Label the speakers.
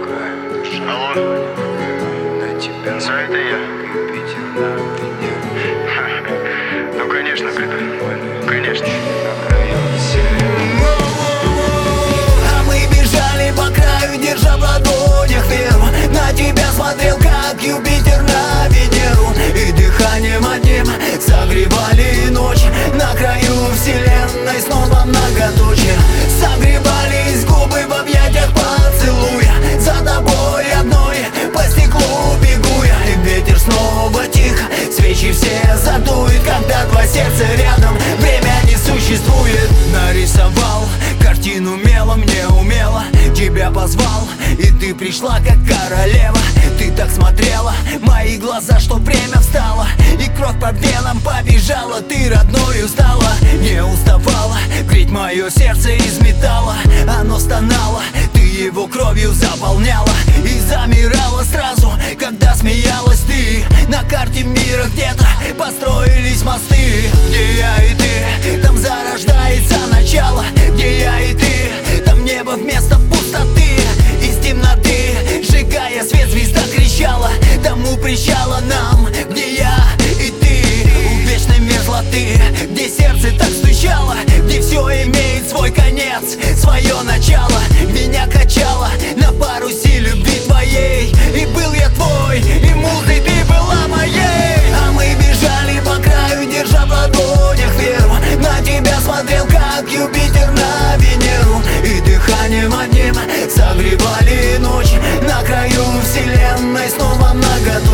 Speaker 1: пока. Алло. На тебя. Да, это я. все задует, когда два сердца рядом. Время не существует. Нарисовал картину мелом неумело Тебя позвал, и ты пришла как королева. Ты так смотрела, мои глаза, что время встало. И кровь по венам побежала, ты родной устала, Не уставала, Ведь мое сердце из металла. Оно стонало, ты его кровью заполняла. И замирала сразу, когда смеялась ты. На карте мира, где сердце так стучало Где все имеет свой конец, свое начало. Меня качало на парусе любви твоей. И был я твой, и музой ты была моей. А мы бежали по краю, держа в ладонях веру. На тебя смотрел, как Юпитер на Венеру. И дыханием одним согревали ночь. На краю вселенной снова многоточие